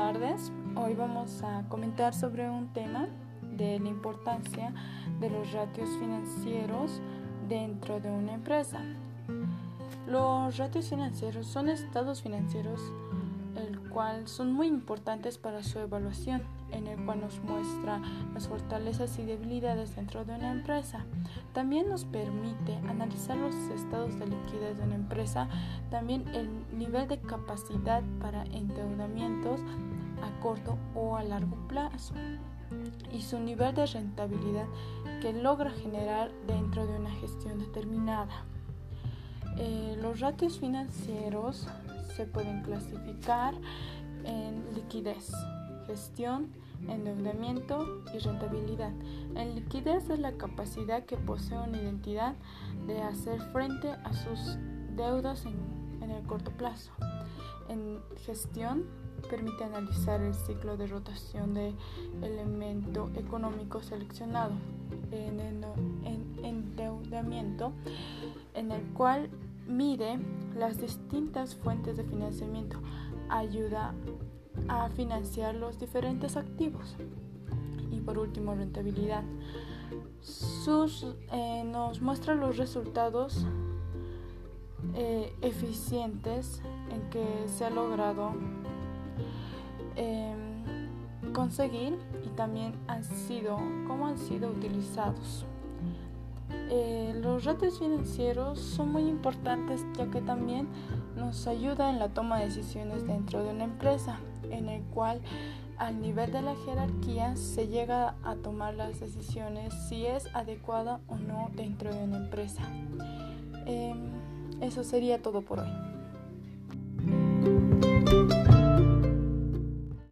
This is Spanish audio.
tardes. Hoy vamos a comentar sobre un tema de la importancia de los ratios financieros dentro de una empresa. Los ratios financieros son estados financieros el cual son muy importantes para su evaluación, en el cual nos muestra las fortalezas y debilidades dentro de una empresa. También nos permite analizar los estados de liquidez de una empresa, también el nivel de capacidad para endeudamientos a corto o a largo plazo y su nivel de rentabilidad que logra generar dentro de una gestión determinada. Eh, los ratios financieros se pueden clasificar en liquidez, gestión, endeudamiento y rentabilidad. En liquidez es la capacidad que posee una identidad de hacer frente a sus deudas en, en el corto plazo. En gestión permite analizar el ciclo de rotación de elemento económico seleccionado en, en endeudamiento en el cual mide las distintas fuentes de financiamiento, ayuda a financiar los diferentes activos. Y por último, rentabilidad. Sus, eh, nos muestra los resultados eh, eficientes en que se ha logrado em, conseguir y también han sido, cómo han sido utilizados. Eh, los ratios financieros son muy importantes ya que también nos ayuda en la toma de decisiones dentro de una empresa, en el cual al nivel de la jerarquía se llega a tomar las decisiones si es adecuada o no dentro de una empresa. Em, eso sería todo por hoy.